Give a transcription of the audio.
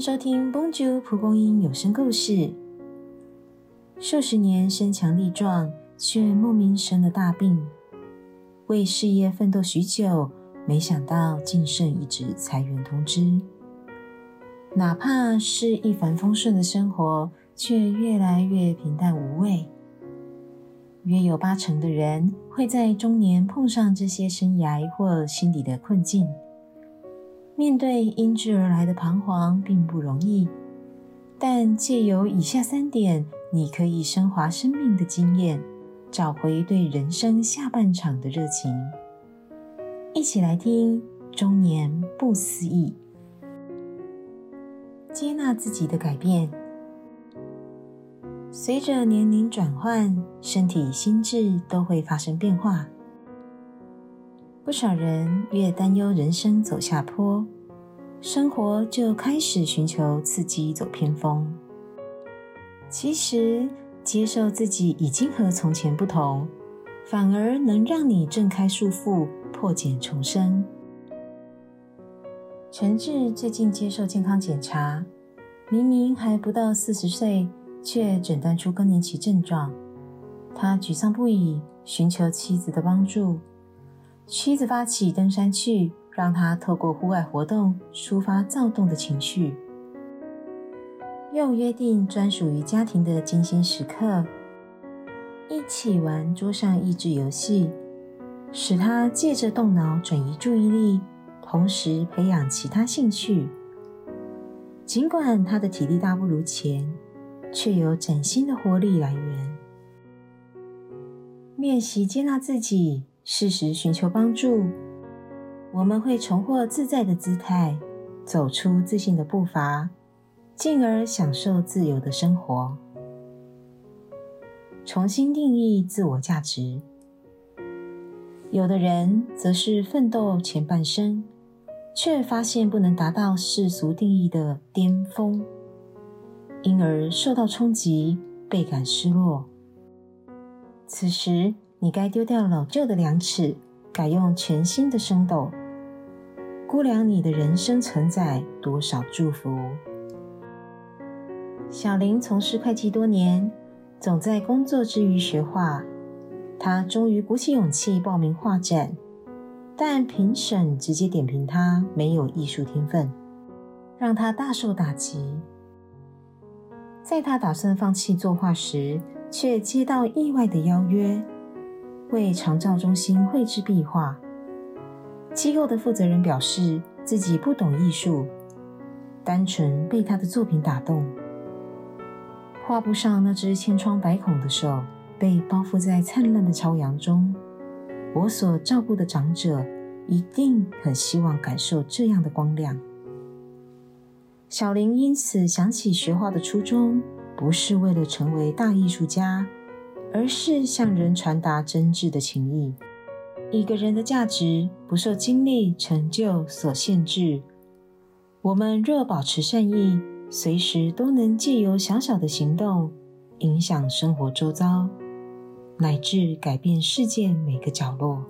收听《Bonjour 蒲公英有声故事》。数十年身强力壮，却莫名生了大病，为事业奋斗许久，没想到竟剩一纸裁员通知。哪怕是一帆风顺的生活，却越来越平淡无味。约有八成的人会在中年碰上这些生涯或心理的困境。面对因之而来的彷徨并不容易，但借由以下三点，你可以升华生命的经验，找回对人生下半场的热情。一起来听《中年不思议》，接纳自己的改变。随着年龄转换，身体、心智都会发生变化。不少人越担忧人生走下坡，生活就开始寻求刺激走偏锋。其实，接受自己已经和从前不同，反而能让你挣开束缚，破茧重生。陈志最近接受健康检查，明明还不到四十岁，却诊断出更年期症状。他沮丧不已，寻求妻子的帮助。妻子发起登山去，让他透过户外活动抒发躁动的情绪，又约定专属于家庭的精心时刻，一起玩桌上益智游戏，使他借着动脑转移注意力，同时培养其他兴趣。尽管他的体力大不如前，却有崭新的活力来源。练习接纳自己。适时寻求帮助，我们会重获自在的姿态，走出自信的步伐，进而享受自由的生活。重新定义自我价值。有的人则是奋斗前半生，却发现不能达到世俗定义的巅峰，因而受到冲击，倍感失落。此时。你该丢掉老旧的量尺，改用全新的升斗，估量你的人生承载多少祝福。小林从事会计多年，总在工作之余学画。他终于鼓起勇气报名画展，但评审直接点评他没有艺术天分，让他大受打击。在他打算放弃作画时，却接到意外的邀约。为长照中心绘制壁画，机构的负责人表示自己不懂艺术，单纯被他的作品打动。画布上那只千疮百孔的手被包覆在灿烂的朝阳中，我所照顾的长者一定很希望感受这样的光亮。小林因此想起学画的初衷，不是为了成为大艺术家。而是向人传达真挚的情谊。一个人的价值不受经历、成就所限制。我们若保持善意，随时都能借由小小的行动，影响生活周遭，乃至改变世界每个角落。